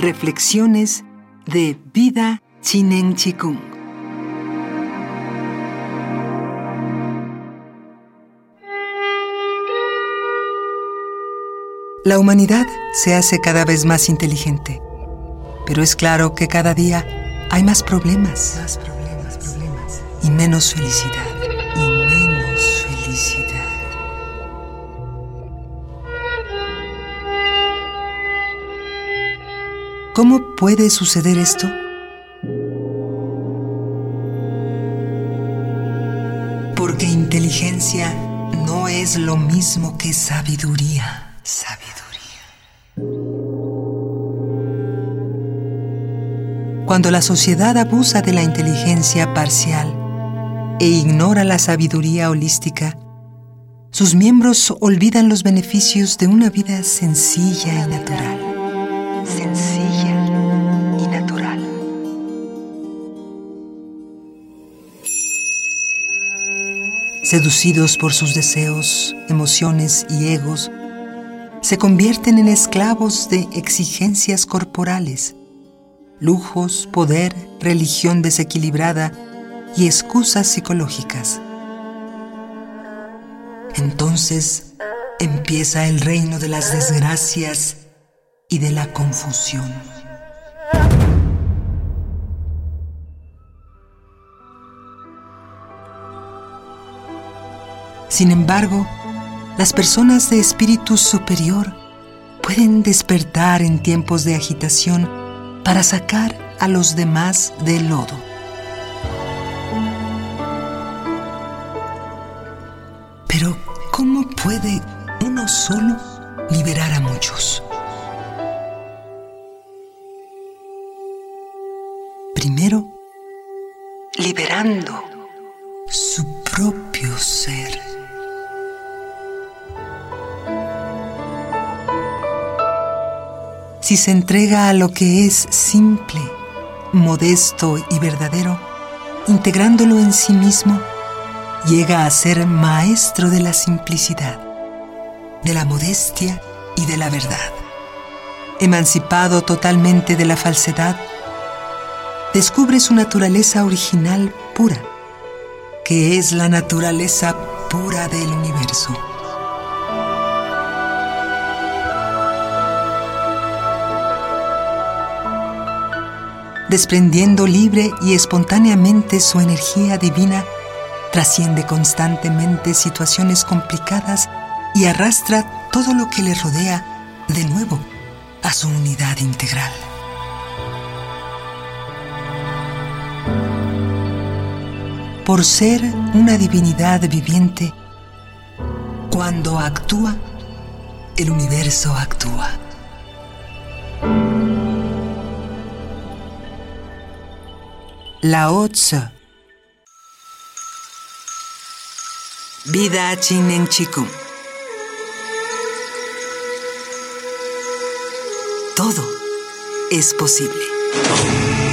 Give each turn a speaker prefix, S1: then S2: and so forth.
S1: Reflexiones de Vida Chinen Chikung. La humanidad se hace cada vez más inteligente, pero es claro que cada día hay más problemas, más problemas, problemas. y menos felicidad, ¿Cómo puede suceder esto? Porque inteligencia no es lo mismo que sabiduría. Sabiduría. Cuando la sociedad abusa de la inteligencia parcial e ignora la sabiduría holística, sus miembros olvidan los beneficios de una vida sencilla y natural. Sencilla seducidos por sus deseos, emociones y egos, se convierten en esclavos de exigencias corporales, lujos, poder, religión desequilibrada y excusas psicológicas. Entonces empieza el reino de las desgracias y de la confusión. Sin embargo, las personas de espíritu superior pueden despertar en tiempos de agitación para sacar a los demás del lodo. Pero, ¿cómo puede uno solo liberar a muchos? Primero, liberando su propio ser. Si se entrega a lo que es simple, modesto y verdadero, integrándolo en sí mismo, llega a ser maestro de la simplicidad, de la modestia y de la verdad. Emancipado totalmente de la falsedad, descubre su naturaleza original pura, que es la naturaleza pura del universo. Desprendiendo libre y espontáneamente su energía divina, trasciende constantemente situaciones complicadas y arrastra todo lo que le rodea de nuevo a su unidad integral. Por ser una divinidad viviente, cuando actúa, el universo actúa. Lao Tzu. Vida Chinen Chiku. Todo es posible.